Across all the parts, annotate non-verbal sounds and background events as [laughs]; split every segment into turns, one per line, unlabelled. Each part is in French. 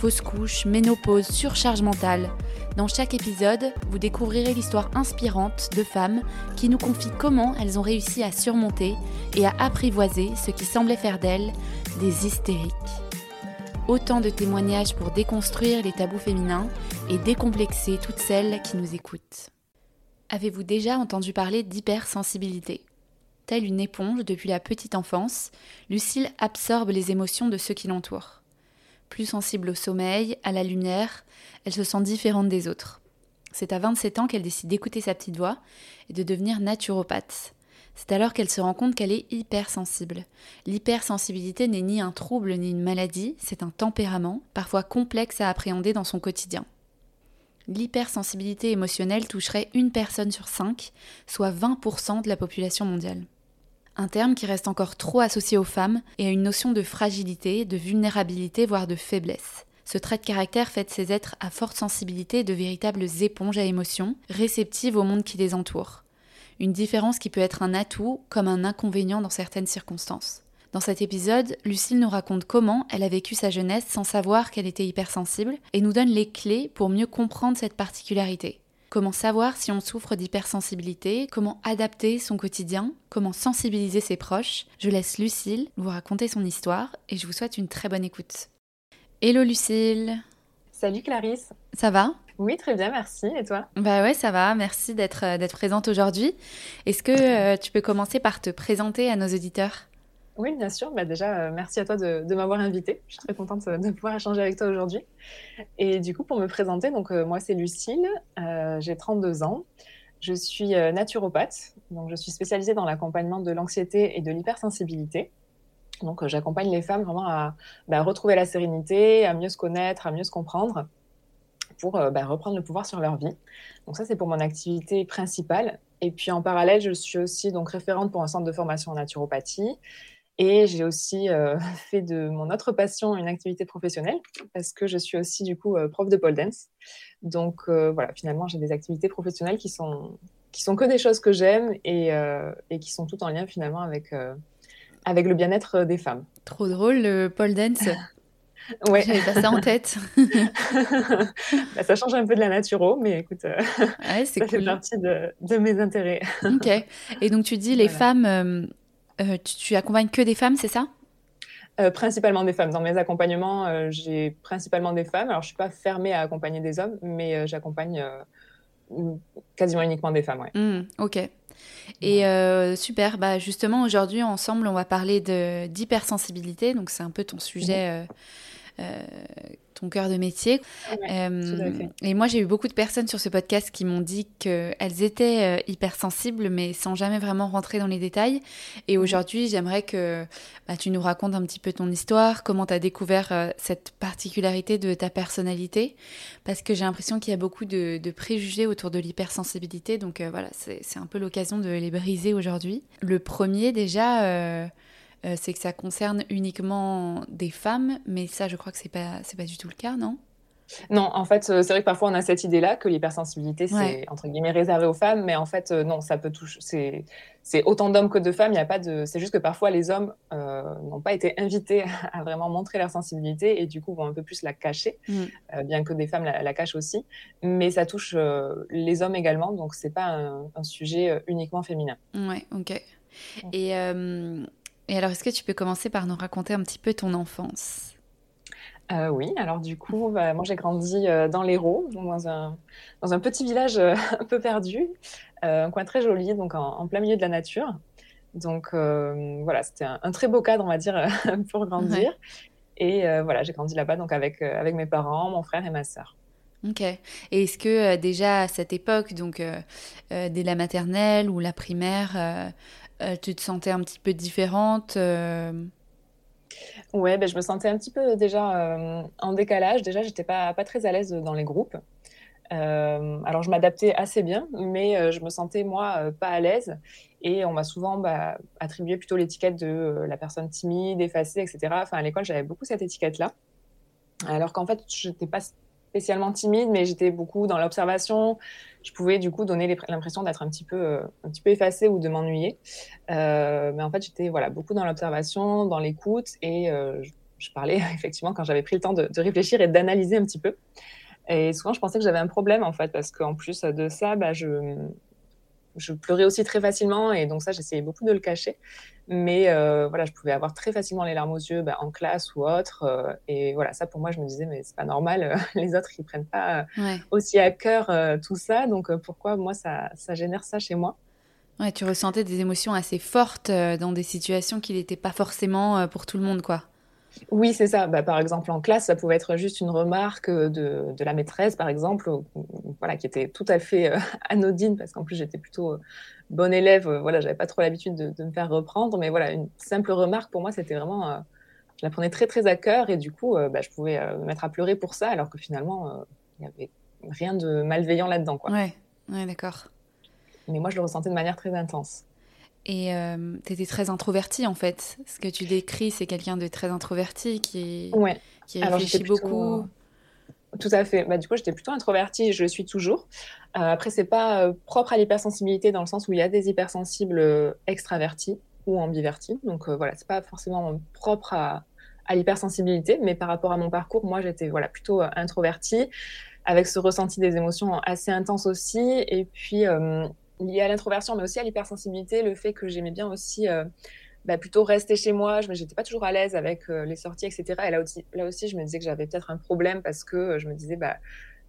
fausse couche, ménopause, surcharge mentale. Dans chaque épisode, vous découvrirez l'histoire inspirante de femmes qui nous confient comment elles ont réussi à surmonter et à apprivoiser ce qui semblait faire d'elles des hystériques. Autant de témoignages pour déconstruire les tabous féminins et décomplexer toutes celles qui nous écoutent. Avez-vous déjà entendu parler d'hypersensibilité? Telle une éponge depuis la petite enfance, Lucille absorbe les émotions de ceux qui l'entourent plus sensible au sommeil, à la lumière, elle se sent différente des autres. C'est à 27 ans qu'elle décide d'écouter sa petite voix et de devenir naturopathe. C'est alors qu'elle se rend compte qu'elle est hypersensible. L'hypersensibilité n'est ni un trouble ni une maladie, c'est un tempérament, parfois complexe à appréhender dans son quotidien. L'hypersensibilité émotionnelle toucherait une personne sur cinq, soit 20% de la population mondiale un terme qui reste encore trop associé aux femmes et à une notion de fragilité, de vulnérabilité, voire de faiblesse. Ce trait de caractère fait de ces êtres à forte sensibilité de véritables éponges à émotions, réceptives au monde qui les entoure. Une différence qui peut être un atout comme un inconvénient dans certaines circonstances. Dans cet épisode, Lucille nous raconte comment elle a vécu sa jeunesse sans savoir qu'elle était hypersensible et nous donne les clés pour mieux comprendre cette particularité. Comment savoir si on souffre d'hypersensibilité? Comment adapter son quotidien? Comment sensibiliser ses proches? Je laisse Lucille vous raconter son histoire et je vous souhaite une très bonne écoute. Hello Lucille
Salut Clarisse
Ça va?
Oui, très bien, merci. Et toi?
Bah ouais, ça va. Merci d'être présente aujourd'hui. Est-ce que euh, tu peux commencer par te présenter à nos auditeurs?
Oui, bien sûr. Bah déjà, euh, merci à toi de, m'avoir invité. Je suis très contente de pouvoir échanger avec toi aujourd'hui. Et du coup, pour me présenter, donc euh, moi c'est Lucille, euh, j'ai 32 ans. Je suis naturopathe, donc je suis spécialisée dans l'accompagnement de l'anxiété et de l'hypersensibilité. Donc j'accompagne les femmes vraiment à bah, retrouver la sérénité, à mieux se connaître, à mieux se comprendre pour bah, reprendre le pouvoir sur leur vie. Donc ça c'est pour mon activité principale. Et puis en parallèle, je suis aussi donc référente pour un centre de formation en naturopathie. Et j'ai aussi euh, [laughs] fait de mon autre passion une activité professionnelle parce que je suis aussi du coup euh, prof de pole dance. Donc euh, voilà, finalement, j'ai des activités professionnelles qui sont qui sont que des choses que j'aime et, et, qui sont toutes en lien finalement avec avec le bien-être des femmes.
Trop drôle le pole dance. [laughs]
ouais.
J'avais pas ça en tête. [laughs]
bah, ça change un peu de la naturo, mais écoute, ouais, ça fait partie de, de, mes intérêts.
ok. Et donc tu dis les femmes euh, tu, accompagnes que des femmes, c'est ça?
Euh, principalement des femmes. Dans mes accompagnements, euh, j'ai principalement des femmes. Alors, je ne suis pas fermée à accompagner des hommes, mais j'accompagne quasiment uniquement des femmes. Ouais.
Mmh, ok. Et super, bah justement aujourd'hui ensemble on va parler d'hypersensibilité, donc c'est un peu ton sujet mmh ton cœur de métier.
Euh,
et moi, j'ai eu beaucoup de personnes sur ce podcast qui m'ont dit qu'elles étaient euh, hypersensibles, mais sans jamais vraiment rentrer dans les détails. Et mhm. aujourd'hui, j'aimerais que bah, tu nous racontes un petit peu ton histoire, comment tu as découvert euh, cette particularité de ta personnalité, parce que j'ai l'impression qu'il y a beaucoup de, préjugés autour de l'hypersensibilité. Donc voilà, c'est un peu l'occasion de les briser aujourd'hui. Le premier, déjà euh, c'est que ça concerne uniquement des femmes, mais ça, je crois que c'est pas, c'est pas du tout le cas, non?
Non, en fait, euh, c'est vrai que parfois on a cette idée-là que l'hypersensibilité, c'est entre guillemets réservé aux femmes, mais en fait, euh, non, ça peut toucher. C'est, c'est autant d'hommes que de femmes. Il y a pas de. C'est juste que parfois les hommes n'ont pas été invités [laughs] à vraiment montrer leur sensibilité et du coup vont un peu plus la cacher, mm. bien que des femmes la, cachent aussi. Mais ça touche les hommes également, donc c'est pas un, un, sujet uniquement féminin.
Ouais, ok. Et et alors, est-ce que tu peux commencer par nous raconter un petit peu ton enfance?
Euh, oui, alors du coup, bah, moi j'ai grandi euh, dans l'Hérault, dans un, dans un petit village euh, [laughs] un peu perdu, un coin très joli, donc en, plein milieu de la nature. Donc voilà, c'était un, très beau cadre, on va dire, [laughs] pour grandir. Et voilà, j'ai grandi là-bas donc avec, avec mes parents, mon frère et ma sœur.
Ok. Et est-ce que déjà à cette époque, donc dès la maternelle ou la primaire, tu te sentais un petit peu différente euh?
Ouais, ben, je me sentais un petit peu déjà euh, en décalage. Déjà, j'étais pas, pas très à l'aise dans les groupes. alors, je m'adaptais assez bien, mais je me sentais, moi, pas à l'aise. Et on m'a souvent bah, attribué plutôt l'étiquette de la personne timide, effacée, etc. Enfin, à l'école, j'avais beaucoup cette étiquette-là. Alors qu'en fait, je n'étais pas spécialement timide, mais j'étais beaucoup dans l'observation. Je pouvais du coup donner l'impression d'être un petit peu, euh, un petit peu effacée ou de m'ennuyer. Euh, mais en fait, j'étais voilà beaucoup dans l'observation, dans l'écoute, et euh, je, parlais [laughs] effectivement quand j'avais pris le temps de, réfléchir et d'analyser un petit peu. Et souvent, je pensais que j'avais un problème en fait, parce qu'en plus de ça, bah, je, je pleurais aussi très facilement et donc ça, j'essayais beaucoup de le cacher. Mais euh, voilà, je pouvais avoir très facilement les larmes aux yeux bah, en classe ou autre. Euh, et voilà, ça pour moi, je me disais, mais c'est pas normal. Euh, [laughs] les autres, ils prennent pas aussi à cœur tout ça. Donc pourquoi moi, ça, ça génère ça chez moi?
Ouais, tu ressentais des émotions assez fortes dans des situations qui n'étaient pas forcément pour tout le monde, quoi.
Oui, c'est ça. Bah, par exemple, en classe, ça pouvait être juste une remarque de, la maîtresse, par exemple, voilà, qui était tout à fait euh, [laughs] anodine, parce qu'en plus, j'étais plutôt euh, bonne élève. Euh, voilà, j'avais pas trop l'habitude de, me faire reprendre, mais voilà, une simple remarque pour moi, c'était vraiment, je la prenais très très à cœur, et du coup, bah, je pouvais me mettre à pleurer pour ça, alors que finalement, il n'y avait rien de malveillant là-dedans.
Ouais, ouais, d'accord.
Mais moi, je le ressentais de manière très intense.
Et euh, tu étais très introvertie en fait. Ce que tu décris, c'est quelqu'un de très introverti qui, qui réfléchit beaucoup.
Tout à fait. Bah, du coup, j'étais plutôt introvertie je le suis toujours. Euh, après, c'est pas euh, propre à l'hypersensibilité dans le sens où il y a des hypersensibles euh, extravertis ou ambivertis. Donc voilà, c'est pas forcément propre à, à l'hypersensibilité, mais par rapport à mon parcours, moi, j'étais voilà plutôt introvertie avec ce ressenti des émotions assez intense aussi. Et puis, lié à l'introversion, mais aussi à l'hypersensibilité, le fait que j'aimais bien aussi euh, bah, plutôt rester chez moi. Je n'étais pas toujours à l'aise avec euh, les sorties, etc. Et là aussi, là aussi, je me disais que j'avais peut-être un problème parce que euh, je me disais, bah,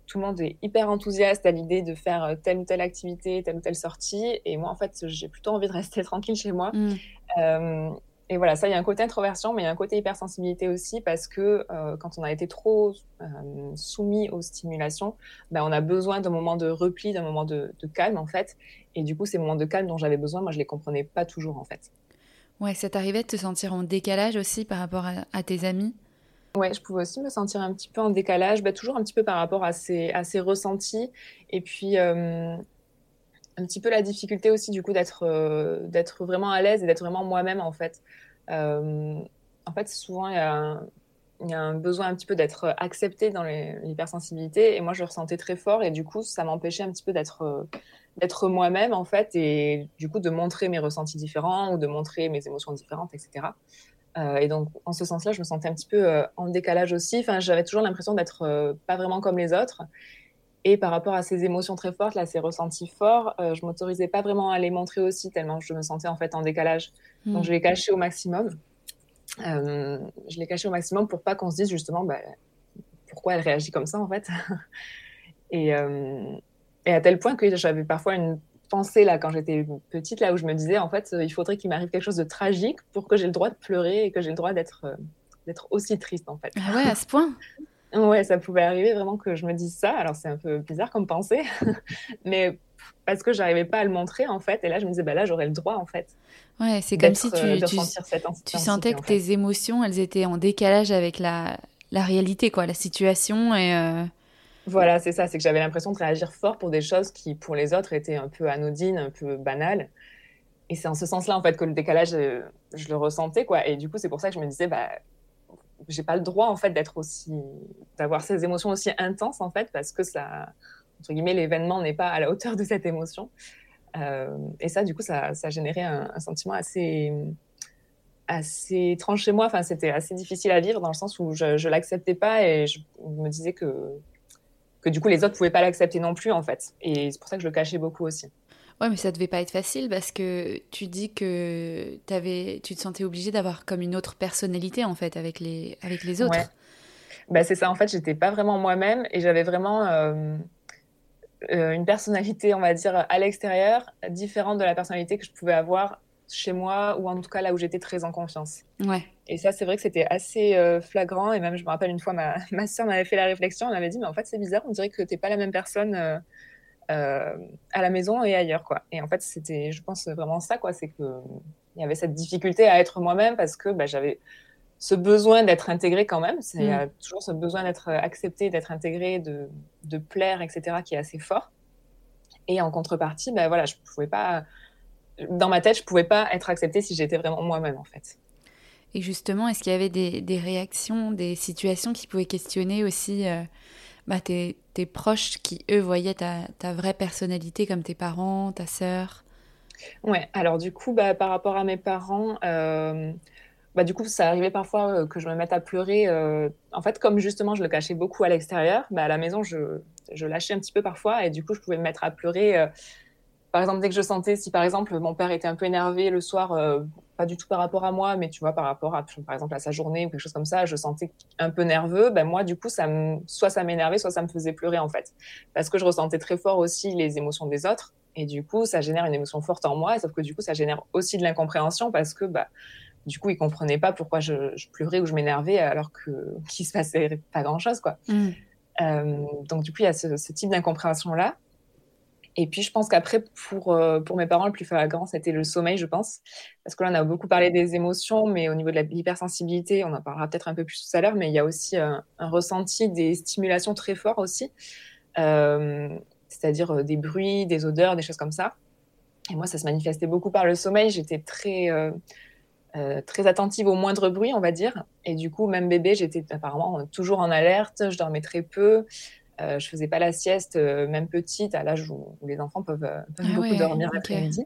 tout le monde est hyper enthousiaste à l'idée de faire telle ou telle activité, telle ou telle sortie. Et moi, en fait, j'ai plutôt envie de rester [laughs] tranquille chez moi. Mmh et voilà, ça, il y a un côté introversion, mais il y a un côté hypersensibilité aussi, parce que euh, quand on a été trop euh, soumis aux stimulations, ben, on a besoin d'un moment de repli, d'un moment de, calme, en fait. Et du coup, ces moments de calme dont j'avais besoin, moi, je les comprenais pas toujours, en fait.
Ouais, ça t'arrivait de te sentir en décalage aussi par rapport à, tes amis?
Ouais, je pouvais aussi me sentir un petit peu en décalage, ben, toujours un petit peu par rapport à ces, à ressentis. Et puis, euh, un petit peu la difficulté aussi du coup d'être euh, d'être vraiment à l'aise et d'être vraiment moi-même en fait. Euh, en fait, souvent il y, a un, besoin un petit peu d'être accepté dans l'hypersensibilité et moi je le ressentais très fort et du coup ça m'empêchait un petit peu d'être euh, d'être moi-même en fait et du coup de montrer mes ressentis différents ou de montrer mes émotions différentes, etc. et donc, en ce sens-là, je me sentais un petit peu en décalage aussi. Enfin, j'avais toujours l'impression d'être pas vraiment comme les autres. Et par rapport à ces émotions très fortes, là, ces ressentis forts, euh, je m'autorisais pas vraiment à les montrer aussi, tellement je me sentais en fait en décalage. Donc hmm. je les cachais au maximum. Euh, je les cachais au maximum pour pas qu'on se dise justement bah, pourquoi elle réagit comme ça en fait. [laughs] et, euh, et, à tel point que j'avais parfois une pensée là quand j'étais petite là où je me disais en fait il faudrait qu'il m'arrive quelque chose de tragique pour que j'ai le droit de pleurer et que j'ai le droit d'être d'être aussi triste en fait.
Ah ouais, à ce point? [laughs]
Ouais, ça pouvait arriver vraiment que je me dise ça. Alors c'est un peu bizarre comme pensée, [laughs] mais parce que j'arrivais pas à le montrer en fait. Et là, je me disais, bah là, j'aurais le droit en fait.
Ouais, c'est comme si tu, euh, tu, tu sentais que tes émotions, elles étaient en décalage avec la, la réalité, quoi, la situation et. Euh,
voilà, c'est ça. C'est que j'avais l'impression de réagir fort pour des choses qui, pour les autres, étaient un peu anodines, un peu banales. Et c'est en ce sens-là, en fait, que le décalage, euh, je le ressentais, quoi. Et du coup, c'est pour ça que je me disais, bah, j'ai pas le droit en fait d'être aussi d'avoir ces émotions aussi intenses en fait parce que ça entre guillemets l'événement n'est pas à la hauteur de cette émotion. Euh, et ça du coup ça, ça générait un, sentiment assez assez étrange chez moi. Enfin c'était assez difficile à vivre dans le sens où je, je l'acceptais pas et je me disais que que du coup les autres pouvaient pas l'accepter non plus en fait. Et c'est pour ça que je le cachais beaucoup aussi
Ouais, mais ça devait pas être facile parce que tu dis que avais, tu te sentais obligée d'avoir comme une autre personnalité en fait avec les, avec les autres. Ouais.
Bah, c'est ça, en fait, j'étais pas vraiment moi-même et j'avais vraiment euh, euh, une personnalité, on va dire, à l'extérieur, différente de la personnalité que je pouvais avoir chez moi ou en tout cas là où j'étais très en confiance.
Ouais.
Et ça, c'est vrai que c'était assez euh, flagrant et même, je me rappelle une fois, ma, [laughs] ma soeur m'avait fait la réflexion, elle m'avait dit, mais en fait, c'est bizarre, on dirait que t'es pas la même personne euh, à la maison et ailleurs, quoi. Et en fait, c'était, je pense, vraiment ça, quoi. C'est que il y avait cette difficulté à être moi-même parce que bah, j'avais ce besoin d'être intégré quand même. Il y a mm. toujours ce besoin d'être accepté, d'être intégré, de, de, plaire, etc., qui est assez fort. Et en contrepartie, ben voilà, je pouvais pas, dans ma tête, je pouvais pas être acceptée si j'étais vraiment moi-même, en fait.
Et justement, est-ce qu'il y avait des, des, réactions, des situations qui pouvaient questionner aussi euh, bah, tes, tes, proches qui, eux, voyaient ta, ta, vraie personnalité comme tes parents, ta sœur
Ouais, alors du coup, bah, par rapport à mes parents, euh, bah, du coup, ça arrivait parfois euh, que je me mette à pleurer. Euh, en fait, comme justement, je le cachais beaucoup à l'extérieur, bah, à la maison, je, je, lâchais un petit peu parfois et du coup, je pouvais me mettre à pleurer. Par exemple, dès que je sentais, si par exemple, mon père était un peu énervé le soir, pas du tout par rapport à moi, mais tu vois, par rapport à, par exemple, à sa journée ou quelque chose comme ça, je sentais un peu nerveux, ben moi, du coup, ça me, soit ça m'énervait, soit ça me faisait pleurer, en fait. Parce que je ressentais très fort aussi les émotions des autres. Et du coup, ça génère une émotion forte en moi, sauf que du coup, ça génère aussi de l'incompréhension parce que, bah, du coup, ils comprenaient pas pourquoi je, pleurais ou je m'énervais alors que qu'il se passait pas grand chose, quoi. Mm. Euh, donc du coup, il y a ce, type d'incompréhension là. Et puis, je pense qu'après, pour, euh, pour mes parents, le plus flagrant, c'était le sommeil, je pense. Parce que là, on a beaucoup parlé des émotions, mais au niveau de l'hypersensibilité, on en parlera peut-être un peu plus tout à l'heure, mais il y a aussi un, ressenti des stimulations très forts aussi. Euh, c'est-à-dire des bruits, des odeurs, des choses comme ça. Et moi, ça se manifestait beaucoup par le sommeil. J'étais très, euh, très attentive au moindre bruit, on va dire. Et du coup, même bébé, j'étais apparemment toujours en alerte, je dormais très peu. Euh, je faisais pas la sieste, euh, même petite, à l'âge où, les enfants peuvent, euh, peuvent ah beaucoup dormir l'après-midi.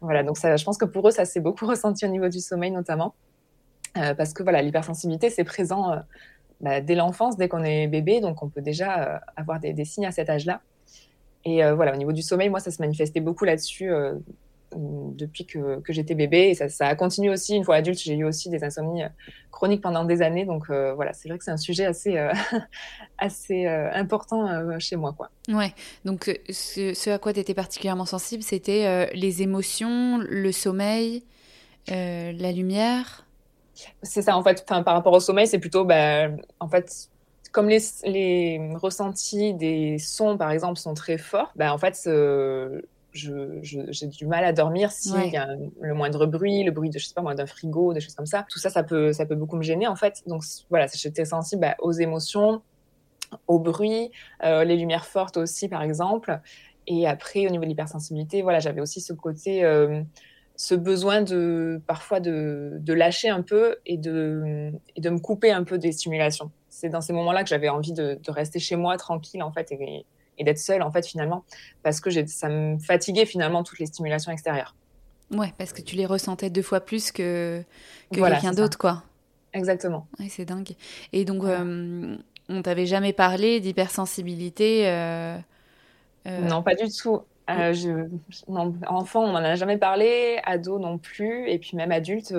Voilà, donc ça, je pense que pour eux, ça s'est beaucoup [laughs] ressenti au niveau du sommeil notamment. parce que voilà, l'hypersensibilité, c'est présent bah, dès l'enfance, dès qu'on est bébé, donc on peut déjà avoir des, des, signes à cet âge-là. Et voilà, au niveau du sommeil, moi, ça se manifestait beaucoup là-dessus depuis que, que j'étais bébé. Et ça, ça, a continué aussi. Une fois adulte, j'ai eu aussi des insomnies euh, chroniques pendant des années. Donc euh, voilà, c'est vrai que c'est un sujet assez, euh, [laughs] assez important chez moi. Quoi.
Ouais, donc ce, ce à quoi tu étais particulièrement sensible, c'était les émotions, le sommeil, la lumière
C'est ça, en fait. Par rapport au sommeil, c'est plutôt, bah, en fait, comme les, les, ressentis des sons, par exemple, sont très forts, bah, en fait, j'ai du mal à dormir s'il y a le moindre bruit, le bruit de, je sais pas moi, d'un frigo, des choses comme ça. Tout ça, ça peut, ça peut beaucoup me gêner, en fait. Donc, voilà, j'étais sensible bah, aux émotions, au bruit, euh, les lumières fortes aussi, par exemple. Et après, au niveau de l'hypersensibilité, voilà, j'avais aussi ce côté, euh, ce besoin de, parfois de, de, lâcher un peu et de, et de me couper un peu des stimulations. C'est dans ces moments-là que j'avais envie de, de, rester chez moi tranquille, en fait, et, et d'être seule en fait finalement parce que ça me fatiguait finalement toutes les stimulations extérieures.
Ouais, parce que tu les ressentais deux fois plus que, que quelqu'un d'autre quoi.
Exactement.
Ouais, c'est dingue. Et donc euh, on t'avait jamais parlé d'hypersensibilité euh,
euh, Non, pas du tout. Je, enfant, on n'en a jamais parlé, ado non plus, et puis même adulte,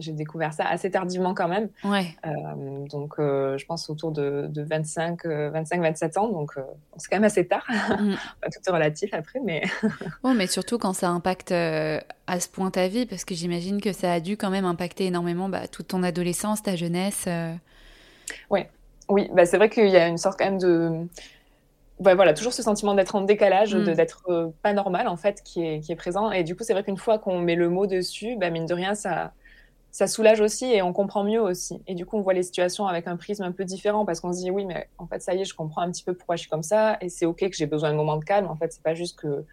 j'ai découvert ça assez tardivement quand même.
Ouais.
Euh, donc, euh, je pense autour de, 25, 25, 27 ans. Donc, euh, c'est quand même assez tard. Mm. [laughs] tout est relatif après, mais. [laughs]
bon, mais surtout quand ça impacte à ce point ta vie, parce que j'imagine que ça a dû quand même impacter énormément bah, toute ton adolescence, ta jeunesse.
Ouais. Oui, bah, c'est vrai qu'il y a une sorte quand même de. Ouais, voilà, toujours ce sentiment d'être en décalage, mm. d'être pas normal en fait, qui est, qui est présent. Et du coup, c'est vrai qu'une fois qu'on met le mot dessus, bah, mine de rien, ça, ça soulage aussi et on comprend mieux aussi. Et du coup, on voit les situations avec un prisme un peu différent parce qu'on se dit oui, mais en fait, ça y est, je comprends un petit peu pourquoi je suis comme ça et c'est ok que j'ai besoin de moments de calme. En fait, c'est pas juste que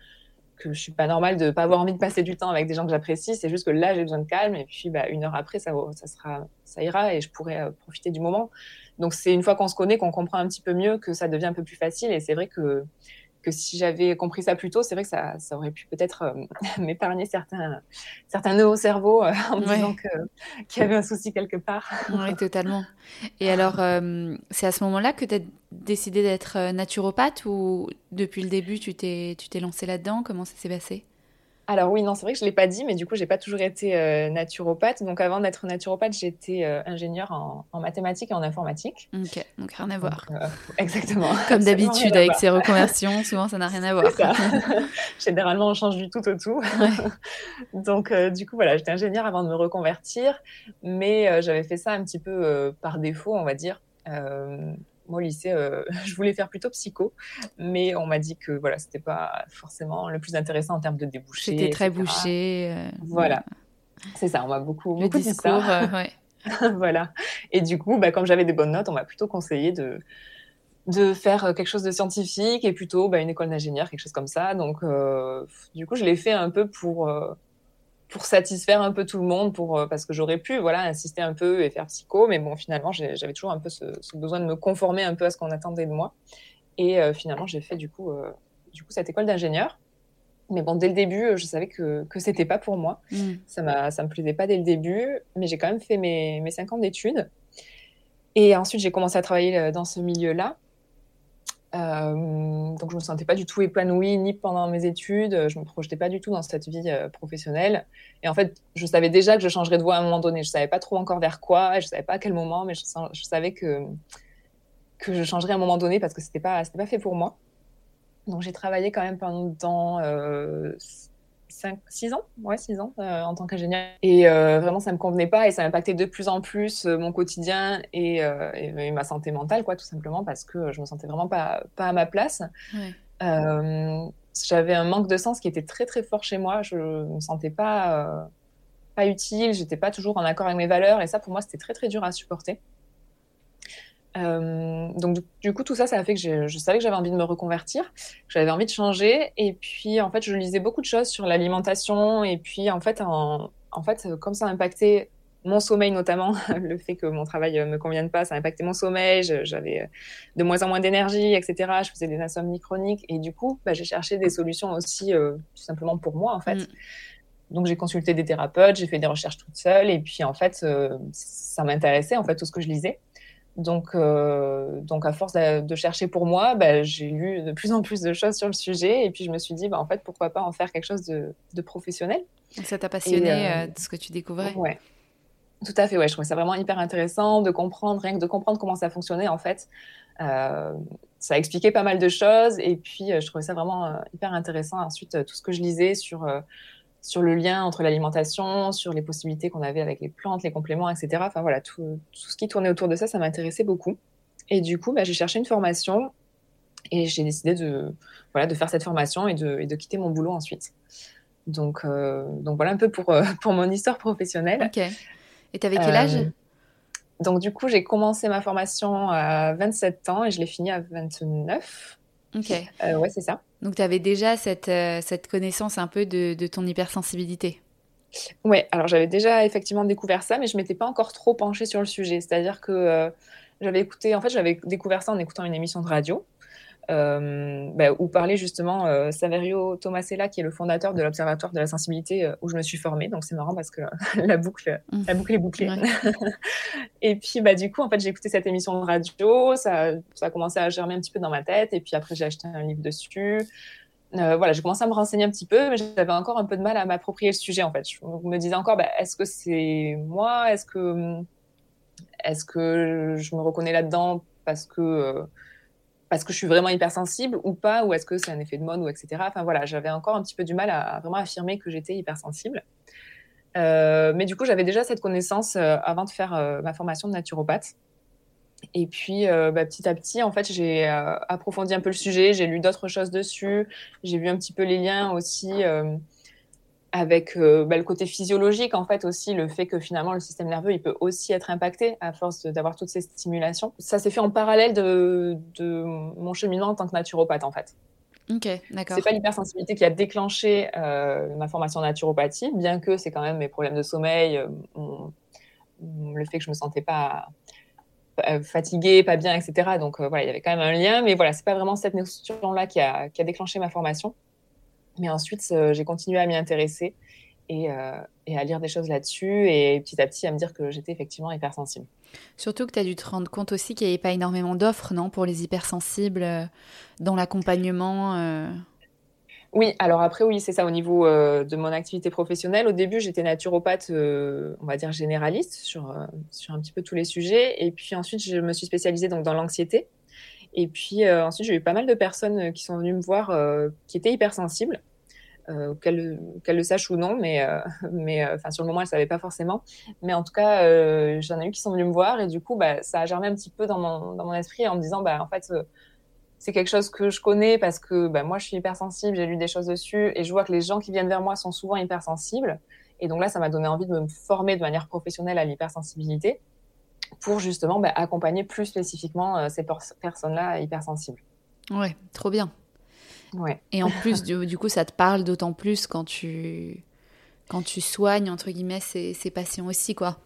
que je suis pas normale de pas avoir envie de passer du temps avec des gens que j'apprécie. C'est juste que là, j'ai besoin de calme et puis bah, une heure après, ça, ça sera, ça ira et je pourrai euh, profiter du moment. Donc c'est une fois qu'on se connaît, qu'on comprend un petit peu mieux que ça devient un peu plus facile. Et c'est vrai que que si j'avais compris ça plus tôt, c'est vrai que ça, ça, aurait pu peut-être euh, [laughs] m'épargner certains, certains nœuds au cerveau euh, en me disant qu'il y avait un souci quelque part.
oui, [laughs] totalement. Et alors, euh, c'est à ce moment-là que tu as décidé d'être naturopathe ou depuis le début, tu t'es lancé là-dedans? Comment ça s'est passé?
Alors oui, non, c'est vrai que je ne l'ai pas dit, mais du coup, j'ai pas toujours été euh, naturopathe. Donc avant d'être naturopathe, j'étais euh, ingénieure en, mathématiques et en informatique.
Ok, donc rien à voir.
Euh, [laughs] exactement. [laughs]
Comme d'habitude avec ces reconversions, souvent ça n'a rien à voir. [laughs]
Généralement, on change du tout au tout. donc du coup, voilà, j'étais ingénieure avant de me reconvertir, mais j'avais fait ça un petit peu par défaut, on va dire moi, au lycée, euh, [laughs] je voulais faire plutôt psycho, mais on m'a dit que voilà, c'était pas forcément le plus intéressant en termes de débouchés.
C'était très bouché.
Euh, voilà, c'est ça. On m'a beaucoup,
le
beaucoup
discours,
dit ça.
Euh, ouais. [laughs]
voilà. Et du coup, bah, comme j'avais des bonnes notes, on m'a plutôt conseillé de, de faire quelque chose de scientifique et plutôt bah, une école d'ingénieur, quelque chose comme ça. Donc, du coup, je l'ai fait un peu pour, pour satisfaire un peu tout le monde, pour, euh, parce que j'aurais pu voilà, insister un peu et faire psycho, mais bon, finalement, j'avais toujours un peu ce, besoin de me conformer un peu à ce qu'on attendait de moi. Et finalement, j'ai fait du coup, du coup cette école d'ingénieur. Mais bon, dès le début, je savais que, que c'était pas pour moi. Mm. Ça, ça me plaisait pas dès le début, mais j'ai quand même fait mes, mes 5 ans d'études. Et ensuite, j'ai commencé à travailler dans ce milieu-là. Euh, donc je me sentais pas du tout épanouie ni pendant mes études, je me projetais pas du tout dans cette vie euh, professionnelle. Et en fait, je savais déjà que je changerais de voie à un moment donné. Je savais pas trop encore vers quoi, je savais pas à quel moment, mais je, je savais que que je changerais à un moment donné parce que c'était pas c'était pas fait pour moi. Donc j'ai travaillé quand même pendant euh, 5, 6 ans, ouais, 6 ans euh, en tant qu'ingénieur. Et euh, vraiment, ça me convenait pas et ça impactait de plus en plus euh, mon quotidien et, et, ma santé mentale, quoi, tout simplement parce que je me sentais vraiment pas, pas à ma place. J'avais un manque de sens qui était très très fort chez moi. Je me sentais pas pas utile. J'étais pas toujours en accord avec mes valeurs et ça, pour moi, c'était très très dur à supporter. Euh, donc du, coup tout ça, ça a fait que je savais que j'avais envie de me reconvertir, que j'avais envie de changer. Et puis en fait, je lisais beaucoup de choses sur l'alimentation. Et puis en fait, en, en fait, comme ça a impacté mon sommeil notamment, [laughs] le fait que mon travail me convienne pas, ça a impacté mon sommeil. J'avais de moins en moins d'énergie, etc. Je faisais des insomnies chroniques. Et du coup, bah, j'ai cherché des solutions aussi, euh, tout simplement pour moi en fait. Mm. Donc j'ai consulté des thérapeutes, j'ai fait des recherches toute seule. Et puis en fait, euh, ça m'intéressait en fait tout ce que je lisais. Donc, euh, donc à force de, chercher pour moi, bah, j'ai lu de plus en plus de choses sur le sujet. Et puis, je me suis dit, bah, en fait, pourquoi pas en faire quelque chose de, professionnel.
Ça t'a passionné euh, euh, de ce que tu découvrais?
Ouais. Tout à fait, ouais. Je trouvais ça vraiment hyper intéressant de comprendre, rien que de comprendre comment ça fonctionnait, en fait. ça a expliqué pas mal de choses. Et puis, je trouvais ça vraiment hyper intéressant. Ensuite, tout ce que je lisais sur sur le lien entre l'alimentation, sur les possibilités qu'on avait avec les plantes, les compléments, etc. Enfin voilà, tout, tout ce qui tournait autour de ça, ça m'intéressait beaucoup. Et du coup, bah, j'ai cherché une formation et j'ai décidé de, voilà, de faire cette formation et de, et de quitter mon boulot ensuite. Donc, euh, donc voilà un peu pour, euh, pour mon histoire professionnelle.
Ok. Et tu avais quel âge? Euh,
Donc du coup, j'ai commencé ma formation à 27 ans et je l'ai finie à 29.
Ok.
ouais, c'est ça.
Donc, tu avais déjà cette, euh, cette connaissance un peu de, ton hypersensibilité.
Oui, alors j'avais déjà effectivement découvert ça, mais je m'étais pas encore trop penchée sur le sujet. C'est-à-dire que euh, j'avais écouté, en fait, j'avais découvert ça en écoutant une émission de radio bah, où parlait justement euh, Saverio Tomasella, qui est le fondateur de l'Observatoire de la sensibilité euh, où je me suis formée. Donc c'est marrant parce que [laughs] la boucle, mmh. la boucle est bouclée. [laughs] et puis bah, du coup, en fait, j'ai écouté cette émission de radio, ça, ça a commencé à germer un petit peu dans ma tête, et puis après j'ai acheté un livre dessus. Euh, voilà, j'ai commencé à me renseigner un petit peu, mais j'avais encore un peu de mal à m'approprier le sujet en fait. Je me disais encore, bah, est-ce que c'est moi? Est-ce que, est-ce que je me reconnais là-dedans parce que parce que je suis vraiment hypersensible ou pas, ou est-ce que c'est un effet de mode, ou etc. Enfin voilà, j'avais encore un petit peu du mal à, vraiment affirmer que j'étais hypersensible. Euh, mais du coup, j'avais déjà cette connaissance euh, avant de faire euh, ma formation de naturopathe. Et puis, bah, petit à petit, en fait, j'ai approfondi un peu le sujet, j'ai lu d'autres choses dessus, j'ai vu un petit peu les liens aussi avec euh, bah, le côté physiologique en fait aussi le fait que finalement le système nerveux il peut aussi être impacté à force d'avoir toutes ces stimulations ça s'est fait en parallèle de, de, mon cheminement en tant que naturopathe en fait
ok d'accord
c'est pas l'hypersensibilité qui a déclenché euh, ma formation en naturopathie bien que c'est quand même mes problèmes de sommeil euh, le fait que je me sentais pas fatiguée, pas bien, etc. Donc voilà, il y avait quand même un lien, mais voilà, c'est pas vraiment cette notion-là qui a, qui a déclenché ma formation. Mais ensuite, euh, j'ai continué à m'y intéresser euh, et, à lire des choses là-dessus et petit à petit à me dire que j'étais effectivement hypersensible.
Surtout que tu as dû te rendre compte aussi qu'il n'y avait pas énormément d'offres, non, pour les hypersensibles euh, dans l'accompagnement
Oui, alors après, oui, c'est ça au niveau de mon activité professionnelle. Au début, j'étais naturopathe, on va dire généraliste, sur, sur un petit peu tous les sujets. Et puis ensuite, je me suis spécialisée donc, dans l'anxiété. Et puis ensuite, j'ai eu pas mal de personnes qui sont venues me voir qui étaient hypersensibles. Euh, qu'elles le sachent ou non, mais, [laughs] mais enfin sur le moment, elles ne savaient pas forcément. Mais en tout cas, j'en ai eu qui sont venus me voir et du coup, bah, ça a germé un petit peu dans mon, esprit en me disant, bah, en fait, c'est quelque chose que je connais parce que bah, moi, je suis hypersensible, j'ai lu des choses dessus et je vois que les gens qui viennent vers moi sont souvent hypersensibles. Et donc là, ça m'a donné envie de me former de manière professionnelle à l'hypersensibilité pour justement accompagner plus spécifiquement ces personnes-là hypersensibles.
Ouais, trop bien.
Ouais.
Et en plus, du, coup, ça te parle d'autant plus quand tu, quand tu soignes, entre guillemets, ces, ces patients aussi, quoi.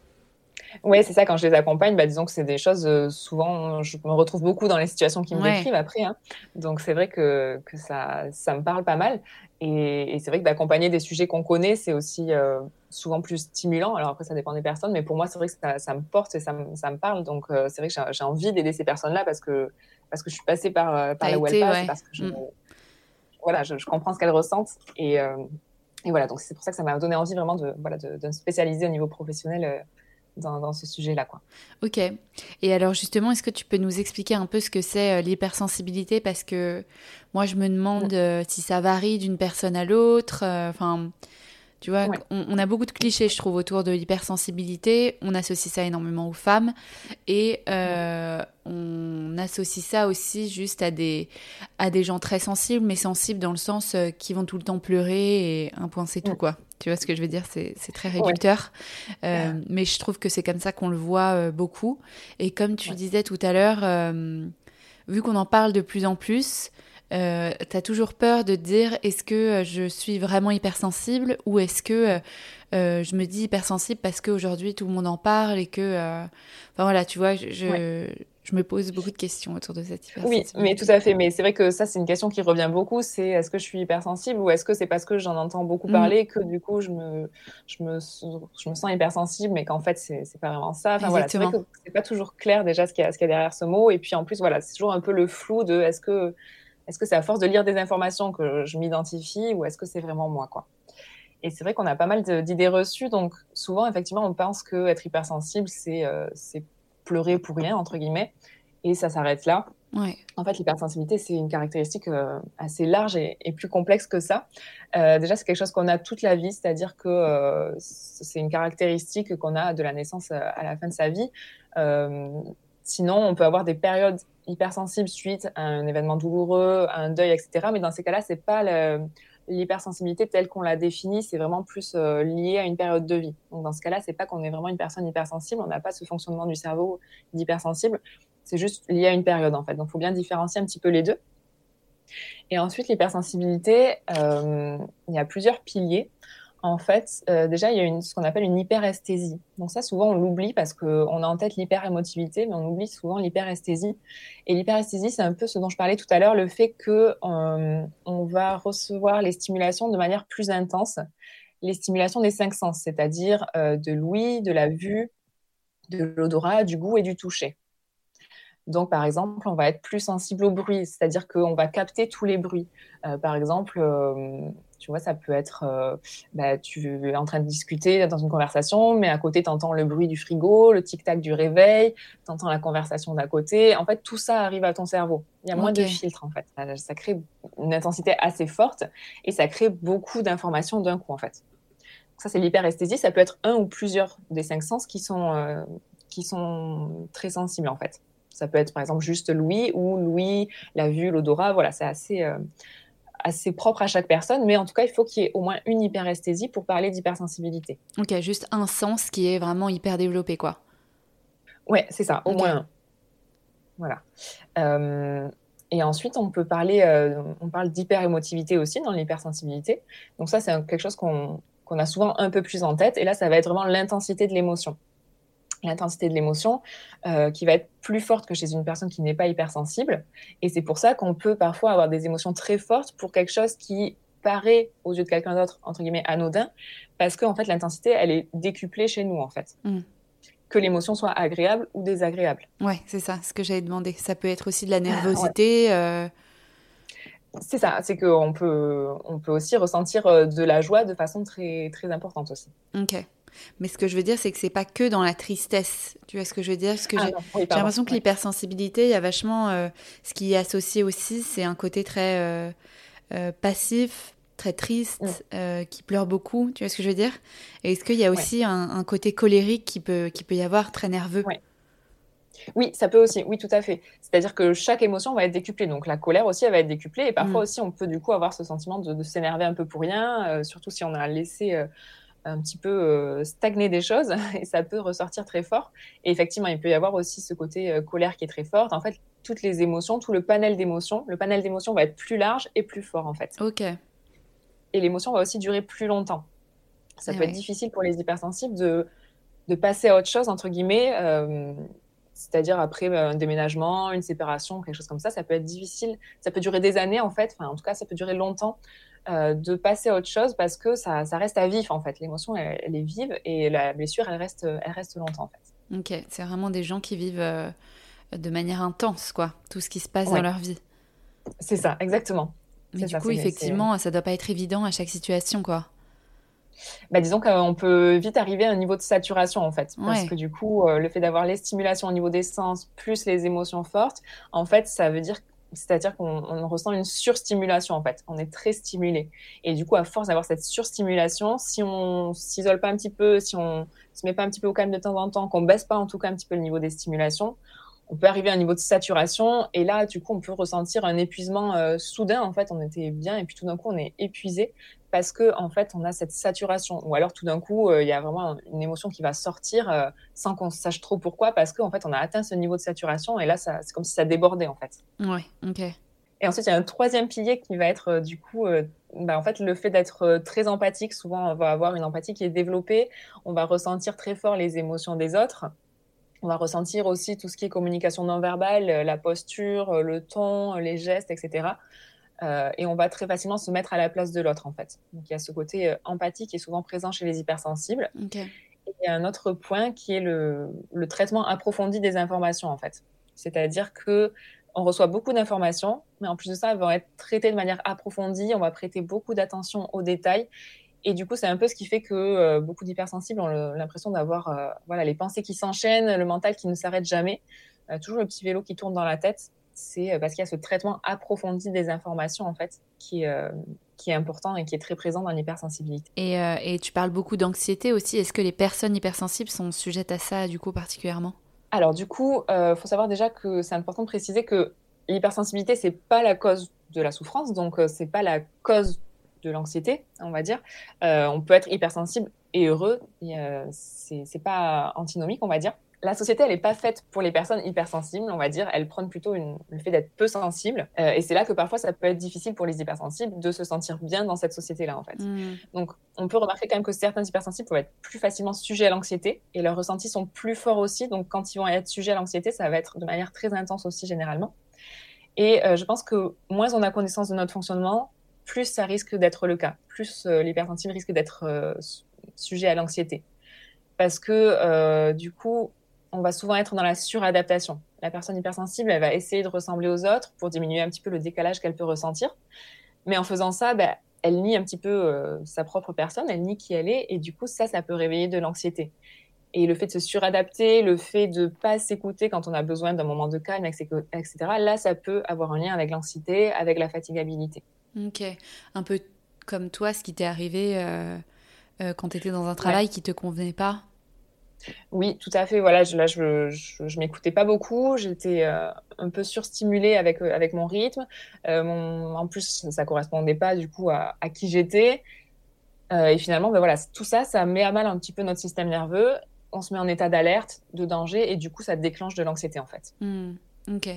Oui, c'est ça, quand je les accompagne, bah, disons que c'est des choses, euh, souvent, je me retrouve beaucoup dans les situations qui me décrivent après. Hein. Donc c'est vrai que, que ça, ça me parle pas mal. Et, c'est vrai que d'accompagner des sujets qu'on connaît, c'est aussi euh, souvent plus stimulant. Alors après, ça dépend des personnes, mais pour moi, c'est vrai que ça, ça, me porte et ça me, ça me parle. Donc euh, c'est vrai que j'ai envie d'aider ces personnes-là parce que, parce que je suis passée par, par là où elles passent, parce que je, mm. Voilà, je, comprends ce qu'elles ressentent. Et, et voilà, donc c'est pour ça que ça m'a donné envie vraiment de, voilà, de, de me spécialiser au niveau professionnel dans, ce sujet-là. Quoi.
Ok. Et alors justement, est-ce que tu peux nous expliquer un peu ce que c'est euh, l'hypersensibilité? Parce que moi, je me demande euh, si ça varie d'une personne à l'autre. Euh, enfin, tu vois, on, a beaucoup de clichés, je trouve, autour de l'hypersensibilité. On associe ça énormément aux femmes. Et on associe ça aussi juste à des, à des gens très sensibles, mais sensibles dans le sens qui vont tout le temps pleurer et un point c'est tout, quoi. Tu vois ce que je veux dire? C'est très réducteur. Euh, mais je trouve que c'est comme ça qu'on le voit euh, beaucoup. Et comme tu disais tout à l'heure, euh, vu qu'on en parle de plus en plus, euh, tu as toujours peur de te dire est-ce que je suis vraiment hypersensible ou est-ce que je me dis hypersensible parce qu'aujourd'hui tout le monde en parle et que. Enfin voilà, tu vois, je, je me pose beaucoup de questions autour de cette hypersensibilité.
Oui, mais tout à fait. Mais c'est vrai que ça, c'est une question qui revient beaucoup. C'est est-ce que je suis hypersensible ou est-ce que c'est parce que j'en entends beaucoup mm. parler que du coup, je me, je me, je me sens hypersensible, mais qu'en fait, c'est, pas vraiment ça. Enfin, voilà, c'est vrai que c'est pas toujours clair déjà ce qu'il y a, ce qu'il y a derrière ce mot. Et puis en plus, voilà, c'est toujours un peu le flou de est-ce que, est-ce que c'est à force de lire des informations que je m'identifie ou est-ce que c'est vraiment moi, quoi? Et c'est vrai qu'on a pas mal d'idées reçues. Donc souvent, effectivement, on pense que être hypersensible, c'est, euh, pleurer pour rien, entre guillemets, et ça s'arrête là.
Ouais.
En fait, l'hypersensibilité, c'est une caractéristique euh, assez large et, plus complexe que ça. Euh, déjà, c'est quelque chose qu'on a toute la vie, c'est-à-dire que euh, c'est une caractéristique qu'on a de la naissance à la fin de sa vie. sinon, on peut avoir des périodes hypersensibles suite à un événement douloureux, un deuil, etc. Mais dans ces cas-là, c'est pas l'hypersensibilité telle qu'on la définit, c'est vraiment plus euh, lié à une période de vie. Donc dans ce cas-là, c'est pas qu'on est vraiment une personne hypersensible, on n'a pas ce fonctionnement du cerveau d'hypersensible, c'est juste lié à une période en fait. Donc il faut bien différencier un petit peu les deux. Et ensuite, l'hypersensibilité, euh, il y a plusieurs piliers en fait, euh, déjà, il y a ce qu'on appelle une hyperesthésie. Donc ça, souvent, on l'oublie parce qu'on a en tête l'hyperémotivité, mais on oublie souvent l'hyperesthésie. Et l'hyperesthésie, c'est un peu ce dont je parlais tout à l'heure, le fait que euh, on va recevoir les stimulations de manière plus intense, les stimulations des cinq sens, c'est-à-dire euh, de l'ouïe, de la vue, de l'odorat, du goût et du toucher. Donc, par exemple, on va être plus sensible au bruit, c'est-à-dire qu'on va capter tous les bruits. par exemple, tu vois, ça peut être, euh, bah, tu es en train de discuter dans une conversation, mais à côté, tu entends le bruit du frigo, le tic-tac du réveil, tu entends la conversation d'à côté. En fait, tout ça arrive à ton cerveau. Il y a moins de filtres, en fait. Ça, crée une intensité assez forte et ça crée beaucoup d'informations d'un coup, en fait. ça, c'est l'hyperesthésie. Ça peut être un ou plusieurs des cinq sens qui sont, euh, qui sont très sensibles, en fait. Ça peut être, par exemple, juste l'ouïe ou l'ouïe, la vue, l'odorat. Voilà, c'est assez... Euh, assez propre à chaque personne, mais en tout cas, il faut qu'il y ait au moins une hyperesthésie pour parler d'hypersensibilité.
Ok, juste un sens qui est vraiment hyper développé, quoi.
Ouais, c'est ça, au moins un. Voilà. Euh, et ensuite, on peut parler, euh, on parle d'hyperémotivité aussi dans l'hypersensibilité. Donc ça, c'est quelque chose qu'on a souvent un peu plus en tête. Et là, ça va être vraiment l'intensité de l'émotion l'intensité de l'émotion euh, qui va être plus forte que chez une personne qui n'est pas hypersensible. Et c'est pour ça qu'on peut parfois avoir des émotions très fortes pour quelque chose qui paraît aux yeux de quelqu'un d'autre, entre guillemets, anodin, parce qu'en en fait, l'intensité, elle est décuplée chez nous, en fait. Mm. Que l'émotion soit agréable ou désagréable.
Ouais, c'est ça, ce que j'avais demandé. Ça peut être aussi de la nervosité. Euh.
C'est ça, c'est qu'on peut, on peut aussi ressentir euh, de la joie de façon très, très importante aussi.
Ok. Mais ce que je veux dire, c'est que c'est pas que dans la tristesse. Tu vois ce que je veux dire? Que ah j'ai l'impression que l'hypersensibilité, il y a vachement. Euh, ce qui est associé aussi, c'est un côté très euh, euh, passif, très triste, mm. qui pleure beaucoup. Tu vois ce que je veux dire? Et est-ce qu'il y a aussi un, côté colérique qui peut, qui peut y avoir, très nerveux?
Oui, ça peut aussi, oui, tout à fait. C'est-à-dire que chaque émotion va être décuplée. Donc la colère aussi, elle va être décuplée. Et parfois mm. aussi, on peut du coup avoir ce sentiment de, s'énerver un peu pour rien, surtout si on a laissé un petit peu stagner des choses [laughs] et ça peut ressortir très fort. Et effectivement, il peut y avoir aussi ce côté colère qui est très fort. En fait, toutes les émotions, tout le panel d'émotions, le panel d'émotions va être plus large et plus fort en fait.
Ok.
Et l'émotion va aussi durer plus longtemps. Ça peut être difficile pour les hypersensibles de, de passer à autre chose, entre guillemets, c'est-à-dire après un déménagement, une séparation, quelque chose comme ça, ça peut être difficile. Ça peut durer des années en fait, enfin, en tout cas, ça peut durer longtemps euh, de passer à autre chose parce que ça, ça reste à vif en fait. L'émotion, elle, est vive et la blessure, elle reste, elle reste longtemps en fait.
Ok, c'est vraiment des gens qui vivent euh, de manière intense, quoi, tout ce qui se passe dans leur vie.
C'est ça, exactement.
Mais du coup, effectivement, ça doit pas être évident à chaque situation, quoi.
Bah, disons qu'on peut vite arriver à un niveau de saturation en fait. Parce que du coup, euh, le fait d'avoir les stimulations au niveau des sens plus les émotions fortes, en fait, ça veut dire c'est-à-dire qu'on ressent une surstimulation en fait. On est très stimulé. Et du coup, à force d'avoir cette surstimulation, si on s'isole pas un petit peu, si on se met pas un petit peu au calme de temps en temps, qu'on baisse pas en tout cas un petit peu le niveau des stimulations, on peut arriver à un niveau de saturation. Et là, du coup, on peut ressentir un épuisement euh, soudain. En fait, on était bien et puis tout d'un coup, on est épuisé parce que en fait, on a cette saturation. Ou alors tout d'un coup, euh, il y a vraiment une émotion qui va sortir euh, sans qu'on sache trop pourquoi, parce qu'en fait, on a atteint ce niveau de saturation et là, c'est comme si ça débordait en fait.
Ouais, ok.
Et ensuite, il y a un troisième pilier qui va être euh, du coup, bah, en fait, le fait d'être très empathique. Souvent, on va avoir une empathie qui est développée. On va ressentir très fort les émotions des autres. On va ressentir aussi tout ce qui est communication non verbale, la posture, le ton, les gestes, etc. Euh, et on va très facilement se mettre à la place de l'autre en fait. Donc il y a ce côté euh, empathique qui est souvent présent chez les hypersensibles.
Et
il y a un autre point qui est le, le traitement approfondi des informations en fait. C'est-à-dire que on reçoit beaucoup d'informations, mais en plus de ça, elles vont être traitées de manière approfondie. On va prêter beaucoup d'attention aux détails. Et du coup, c'est un peu ce qui fait que euh, beaucoup d'hypersensibles ont l'impression d'avoir voilà, les pensées qui s'enchaînent, le mental qui ne s'arrête jamais, toujours le petit vélo qui tourne dans la tête c'est euh, parce qu'il y a ce traitement approfondi des informations en fait qui, euh, qui est important et qui est très présent dans l'hypersensibilité.
Et, euh, et, tu parles beaucoup d'anxiété aussi. Est-ce que les personnes hypersensibles sont sujettes à ça du coup particulièrement?
Alors du coup, il faut savoir déjà que c'est important de préciser que l'hypersensibilité c'est pas la cause de la souffrance, donc c'est pas la cause de l'anxiété, on va dire. on peut être hypersensible et heureux, c'est pas antinomique, on va dire la société, elle n'est pas faite pour les personnes hypersensibles, on va dire. Elle prône plutôt le fait d'être peu sensible. Euh, et c'est là que parfois, ça peut être difficile pour les hypersensibles de se sentir bien dans cette société-là, en fait. Hmm. Donc, on peut remarquer quand même que certains hypersensibles peuvent être plus facilement sujets à l'anxiété et leurs ressentis sont plus forts aussi. Donc, quand ils vont être sujets à l'anxiété, ça va être de manière très intense aussi, généralement. Et euh, je pense que moins on a connaissance de notre fonctionnement, plus ça risque d'être le cas. Plus euh, l'hypersensible risque d'être sujet à l'anxiété. Parce que, du coup, on va souvent être dans la suradaptation. La personne hypersensible, elle va essayer de ressembler aux autres pour diminuer un petit peu le décalage qu'elle peut ressentir. Mais en faisant ça, bah, elle nie un petit peu euh, sa propre personne, elle nie qui elle est, et du coup, ça, ça peut réveiller de l'anxiété. Et le fait de se suradapter, le fait de pas s'écouter quand on a besoin d'un moment de calme, etc., là, ça peut avoir un lien avec l'anxiété, avec la fatigabilité.
Ok. Un peu comme toi, ce qui t'est arrivé euh, euh, quand tu étais dans un travail qui te convenait pas
oui, tout à fait. Voilà, je, là, je, m'écoutais pas beaucoup. J'étais euh, un peu surstimulée avec euh, avec mon rythme. Euh, en plus, ça correspondait pas du coup à, qui j'étais. et finalement, ben voilà, tout ça, ça met à mal un petit peu notre système nerveux. On se met en état d'alerte, de danger, et du coup, ça déclenche de l'anxiété en fait.
Hmm, ok.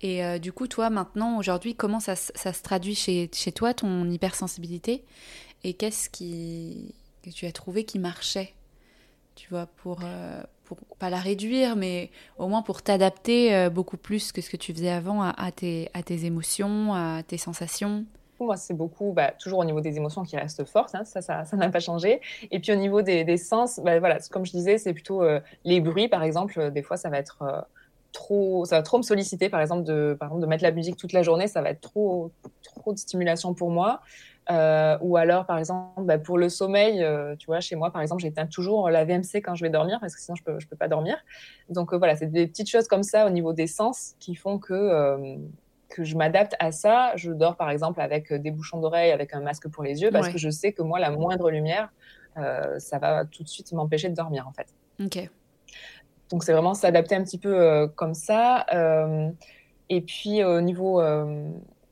Et du coup, toi, maintenant, aujourd'hui, comment ça, ça, se traduit chez, chez toi, ton hypersensibilité? Et qu'est-ce qui, que tu as trouvé qui marchait? Tu vois, pour, euh, pour pas la réduire, mais au moins pour t'adapter euh, beaucoup plus que ce que tu faisais avant à, tes, à tes émotions, à tes sensations
moi, c'est beaucoup, bah, toujours au niveau des émotions qui restent fortes, hein, ça, ça, n'a pas changé. Et puis au niveau des, sens, bah, voilà, comme je disais, c'est plutôt euh, les bruits, par exemple. Des fois, ça va être trop, ça va trop me solliciter, par exemple, de, par exemple, de mettre la musique toute la journée, ça va être trop, trop de stimulation pour moi. Euh, ou alors, par exemple, bah, pour le sommeil, euh, tu vois, chez moi, par exemple, j'éteins toujours la VMC quand je vais dormir parce que sinon je peux, je peux pas dormir. Donc euh, voilà, c'est des petites choses comme ça au niveau des sens qui font que que je m'adapte à ça. Je dors par exemple avec des bouchons d'oreilles, avec un masque pour les yeux parce que je sais que moi, la moindre lumière, ça va tout de suite m'empêcher de dormir en fait.
Ok.
Donc c'est vraiment s'adapter un petit peu comme ça. et puis au niveau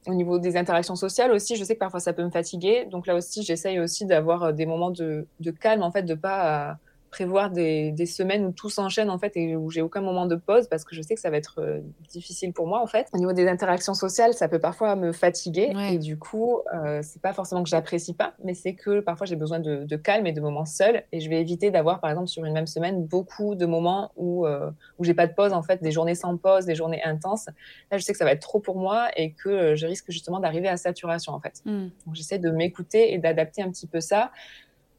au niveau des interactions sociales aussi, je sais que parfois ça peut me fatiguer. Donc là aussi, j'essaye aussi d'avoir des moments de, de, calme, en fait, de pas prévoir des, des, semaines où tout s'enchaîne en fait et où j'ai aucun moment de pause parce que je sais que ça va être euh, difficile pour moi en fait. Au niveau des interactions sociales, ça peut parfois me fatiguer et du coup, euh, c'est pas forcément que j'apprécie pas, mais c'est que parfois j'ai besoin de, de, calme et de moments seuls et je vais éviter d'avoir par exemple sur une même semaine beaucoup de moments où euh, où j'ai pas de pause en fait, des journées sans pause, des journées intenses. Là, je sais que ça va être trop pour moi et que euh, je risque justement d'arriver à saturation en fait. Mm. Donc j'essaie de m'écouter et d'adapter un petit peu ça.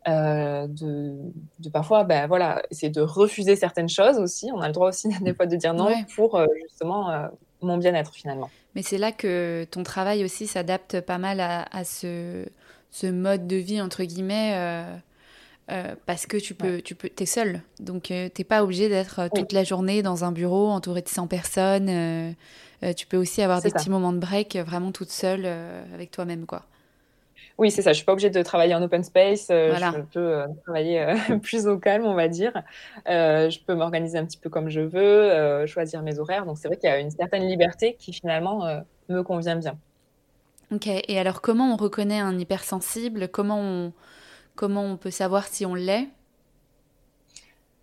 Euh, de, de, parfois, ben voilà, essayer de refuser certaines choses aussi. On a le droit aussi [laughs] des fois de dire non pour euh, justement euh, mon bien-être finalement.
Mais c'est là que ton travail aussi s'adapte pas mal à, ce, ce, mode de vie entre guillemets. parce que tu peux, tu peux, t'es seul, donc t'es pas obligé d'être toute la journée dans un bureau entouré de 100 personnes. tu peux aussi avoir des petits moments de break vraiment toute seule avec toi-même, quoi.
Oui, c'est ça. Je suis pas obligée de travailler en open space. Euh, je peux euh, travailler euh, [laughs] plus au calme, on va dire. je peux m'organiser un petit peu comme je veux, choisir mes horaires. Donc c'est vrai qu'il y a une certaine liberté qui finalement me convient bien.
Ok. Et alors, comment on reconnaît un hypersensible? Comment on comment on peut savoir si on l'est?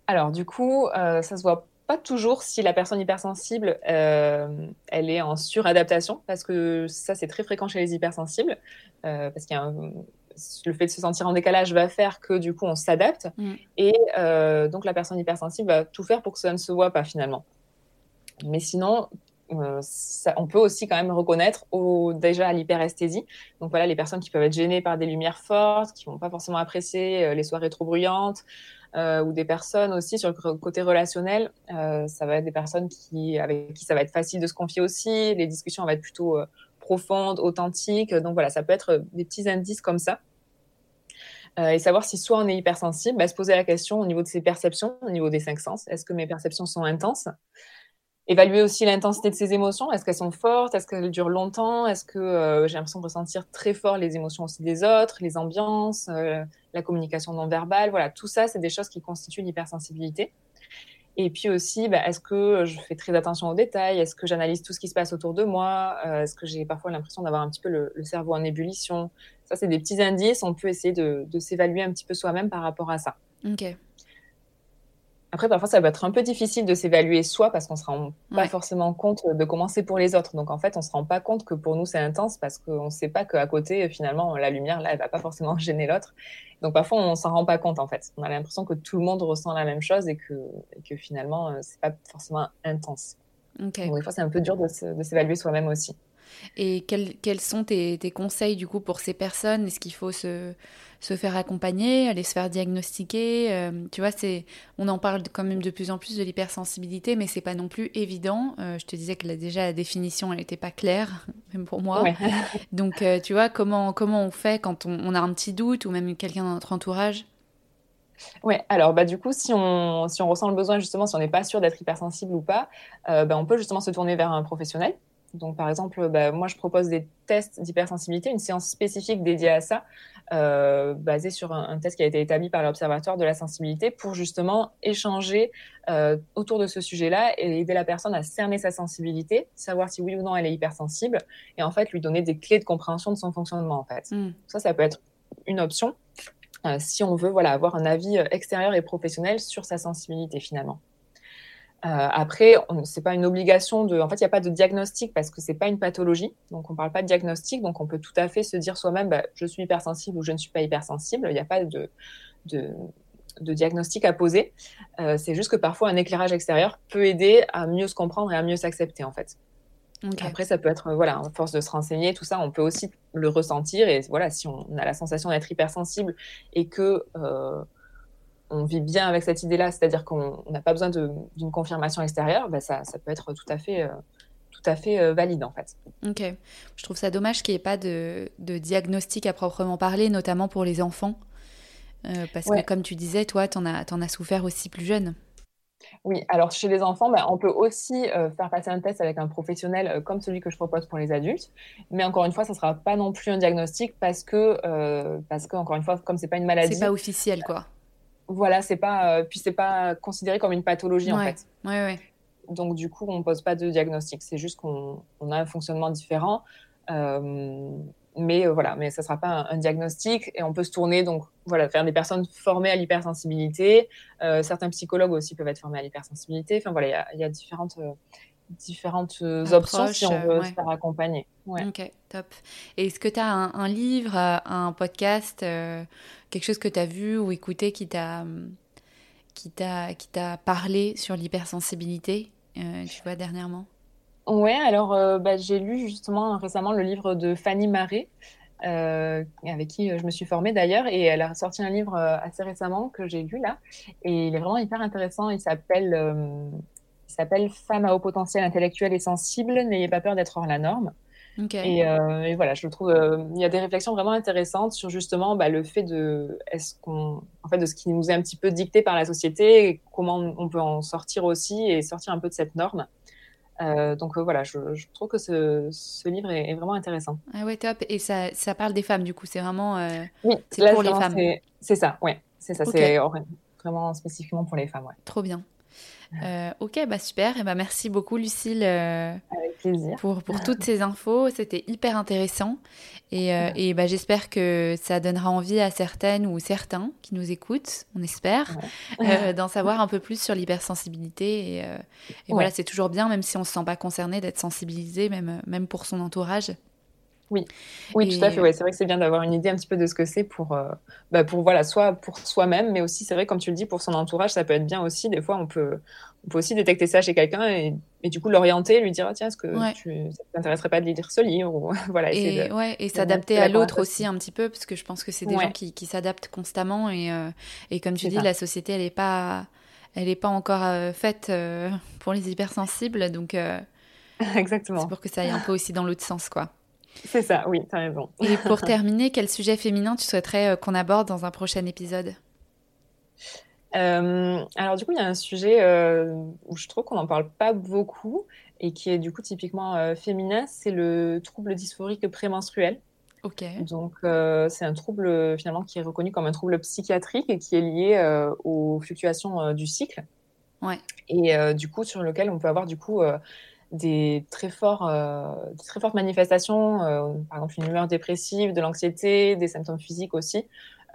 Alors du coup, ça se voit pas toujours si la personne hypersensible, euh, elle est en suradaptation, parce que ça, c'est très fréquent chez les hypersensibles, euh, parce qu'il y a le fait de se sentir en décalage va faire que du coup, on s'adapte, mm. et euh, donc la personne hypersensible va tout faire pour que ça ne se voit pas finalement. Mais sinon, ça, on peut aussi quand même reconnaître au, déjà l'hyperesthésie. Donc voilà, les personnes qui peuvent être gênées par des lumières fortes, qui vont pas forcément apprécier les soirées trop bruyantes, euh, ou des personnes aussi sur le côté relationnel. Euh, ça va être des personnes qui, avec qui ça va être facile de se confier aussi. Les discussions vont être plutôt euh, profondes, authentiques. Donc voilà, ça peut être des petits indices comme ça. et savoir si soit on est hypersensible, bah, se poser la question au niveau de ses perceptions, au niveau des cinq sens. Est-ce que mes perceptions sont intenses? Évaluer aussi l'intensité de ses émotions. Est-ce qu'elles sont fortes? Est-ce qu'elles durent longtemps? Est-ce que euh, j'ai l'impression de ressentir très fort les émotions aussi des autres, les ambiances, euh, la communication non verbale Voilà, tout ça, c'est des choses qui constituent l'hypersensibilité. Et puis aussi, bah, est-ce que je fais très attention aux détails? Est-ce que j'analyse tout ce qui se passe autour de moi? Euh, Est-ce que j'ai parfois l'impression d'avoir un petit peu le, cerveau en ébullition? Ça, c'est des petits indices. On peut essayer de, de s'évaluer un petit peu soi-même par rapport à ça.
Ok.
Après, parfois, ça va être un peu difficile de s'évaluer soi parce qu'on ne se rend pas forcément compte de comment c'est pour les autres. Donc, en fait, on ne se rend pas compte que pour nous, c'est intense parce qu'on ne sait pas qu'à côté, finalement, la lumière, là, elle va pas forcément [laughs] gêner l'autre. Donc, parfois, on s'en rend pas compte, en fait. On a l'impression que tout le monde ressent la même chose et que, et que finalement, euh, c'est pas forcément intense. Donc, des fois, c'est un peu dur de s'évaluer soi-même aussi.
Et quels, quels sont tes, tes, conseils, du coup, pour ces personnes? Est-ce qu'il faut se se faire accompagner, aller se faire diagnostiquer? Euh, tu vois, c'est, on en parle quand même de plus en plus de l'hypersensibilité, mais c'est pas non plus évident. Euh, je te disais que là, déjà la définition, elle n'était pas claire, [laughs] même pour moi. [laughs] Donc, euh, tu vois, comment comment on fait quand on, a un petit doute ou même quelqu'un dans notre entourage?
Oui, alors bah, du coup, si on, si on ressent le besoin, justement, si on n'est pas sûr d'être hypersensible ou pas, bah, on peut justement se tourner vers un professionnel. Donc, par exemple, bah, moi, je propose des tests d'hypersensibilité, une séance spécifique dédiée à ça, euh, basée sur un, test qui a été établi par l'Observatoire de la sensibilité pour justement échanger euh, autour de ce sujet-là et aider la personne à cerner sa sensibilité, savoir si oui ou non elle est hypersensible, et en fait lui donner des clés de compréhension de son fonctionnement. En fait, mm. ça, ça peut être une option euh, si on veut voilà avoir un avis extérieur et professionnel sur sa sensibilité finalement. Euh, après, c'est pas une obligation de. En fait, il n'y a pas de diagnostic parce que c'est pas une pathologie. Donc, on parle pas de diagnostic. Donc, on peut tout à fait se dire soi-même, bah, je suis hypersensible ou je ne suis pas hypersensible. Il n'y a pas de, de, de, diagnostic à poser. Euh, c'est juste que parfois, un éclairage extérieur peut aider à mieux se comprendre et à mieux s'accepter, en fait. Après, ça peut être, voilà, à force de se renseigner, tout ça, on peut aussi le ressentir. Et voilà, si on a la sensation d'être hypersensible et que euh, on vit bien avec cette idée-là, c'est-à-dire qu'on n'a pas besoin d'une confirmation extérieure, bah, ça, peut être tout à fait, euh, tout à fait euh, valide en fait.
Ok. Je trouve ça dommage qu'il n'y ait pas de, diagnostic à proprement parler, notamment pour les enfants. Euh, parce que comme tu disais, toi, tu en, as, as souffert aussi plus jeune.
Oui, alors chez les enfants, bah, on peut aussi faire passer un test avec un professionnel comme celui que je propose pour les adultes. Mais encore une fois, ça ne sera pas non plus un diagnostic parce que, parce que encore une fois, comme c'est pas une maladie.
C'est pas officiel, quoi.
Voilà, c'est pas, euh, puis c'est pas considéré comme une pathologie en fait.
Ouais, ouais.
Donc du coup, on pose pas de diagnostic. C'est juste qu'on a un fonctionnement différent. mais voilà, mais ça sera pas un, diagnostic et on peut se tourner donc voilà vers des personnes formées à l'hypersensibilité. certains psychologues aussi peuvent être formés à l'hypersensibilité. Enfin voilà, il y, a différentes différentes options si on veut se faire accompagner.
Ok, top. Et est-ce que tu as un, livre, un podcast, quelque chose que tu as vu ou écouté qui t'a qui t'a qui t'a parlé sur l'hypersensibilité, euh, tu vois dernièrement?
Ouais, alors euh, bah, j'ai lu justement récemment le livre de Fanny Marais. Euh, avec qui je me suis formée d'ailleurs, et elle a sorti un livre assez récemment que j'ai lu là, et il est vraiment hyper intéressant. Il s'appelle, il s'appelle Femme à haut potentiel intellectuel et sensible. N'ayez pas peur d'être hors la norme. Euh, et, voilà, je trouve, euh, il y a des réflexions vraiment intéressantes sur justement bah, le fait de, est-ce qu'on, en fait, de ce qui nous est un petit peu dicté par la société, et comment on peut en sortir aussi et sortir un peu de cette norme. Euh, donc voilà, je, trouve que ce, livre est, vraiment intéressant.
Ah ouais, top. Et ça, ça parle des femmes, du coup, c'est vraiment.
oui, c'est pour les femmes. C'est ça, ouais. C'est ça, c'est vraiment spécifiquement pour les femmes, ouais.
Trop bien. Euh, ok, bah super. Et bah merci beaucoup, Lucille,
euh, Avec
pour, pour toutes ces infos. C'était hyper intéressant. Et, euh, et bah, j'espère que ça donnera envie à certaines ou certains qui nous écoutent, on espère, d'en savoir un peu plus sur l'hypersensibilité. Et, et voilà, c'est toujours bien, même si on ne se sent pas concerné, d'être sensibilisé, même, même pour son entourage.
Oui, oui, tout à fait. Ouais. C'est vrai que c'est bien d'avoir une idée un petit peu de ce que c'est pour, euh, bah pour voilà, soit pour soi-même, mais aussi c'est vrai comme tu le dis pour son entourage, ça peut être bien aussi. Des fois, on peut, on peut aussi détecter ça chez quelqu'un et, et, du coup l'orienter, lui dire ah, tiens, est-ce que tu, ça t'intéresserait pas de lire ce livre ou [laughs] voilà.
Et, ouais, et s'adapter à l'autre aussi un petit peu parce que je pense que c'est des gens qui, qui s'adaptent constamment et, euh, et comme tu dis, la société elle est pas, elle est pas encore euh, faite pour les hypersensibles, donc. [laughs]
Exactement.
C'est pour que ça aille un peu aussi dans l'autre sens, quoi.
C'est ça, oui, tu as raison.
Et pour [laughs] terminer, quel sujet féminin tu souhaiterais euh, qu'on aborde dans un prochain épisode?
Euh, alors du coup, il y a un sujet euh, où je trouve qu'on n'en parle pas beaucoup et qui est du coup typiquement féminin, c'est le trouble dysphorique prémenstruel.
Ok.
Donc c'est un trouble finalement qui est reconnu comme un trouble psychiatrique et qui est lié aux fluctuations du cycle.
Ouais.
Et du coup sur lequel on peut avoir du coup des très, forts, euh, très fortes manifestations, euh, par exemple une humeur dépressive, de l'anxiété, des symptômes physiques aussi,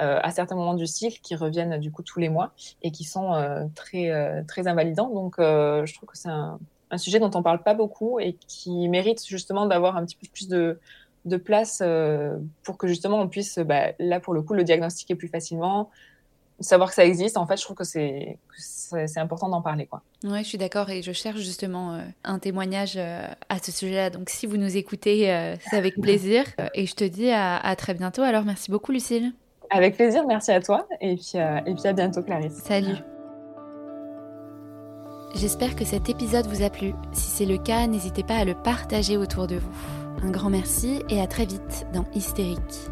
euh, à certains moments du cycle qui reviennent du coup tous les mois et qui sont très, très invalidants. Donc je trouve que c'est un, sujet dont on parle pas beaucoup et qui mérite justement d'avoir un petit peu plus de, de place pour que justement on puisse, bah, là pour le coup, le diagnostiquer plus facilement, savoir que ça existe, en fait, je trouve que c'est c'est important d'en parler, quoi.
Ouais, je suis d'accord et je cherche justement euh, un témoignage euh, à ce sujet-là. Donc, si vous nous écoutez, euh, c'est avec plaisir. et je te dis à, à, très bientôt. Alors, merci beaucoup, Lucille.
Avec plaisir, merci à toi. Et puis, et puis à bientôt, Clarisse.
Salut. J'espère que cet épisode vous a plu. Si c'est le cas, n'hésitez pas à le partager autour de vous. Un grand merci et à très vite dans Hystérique.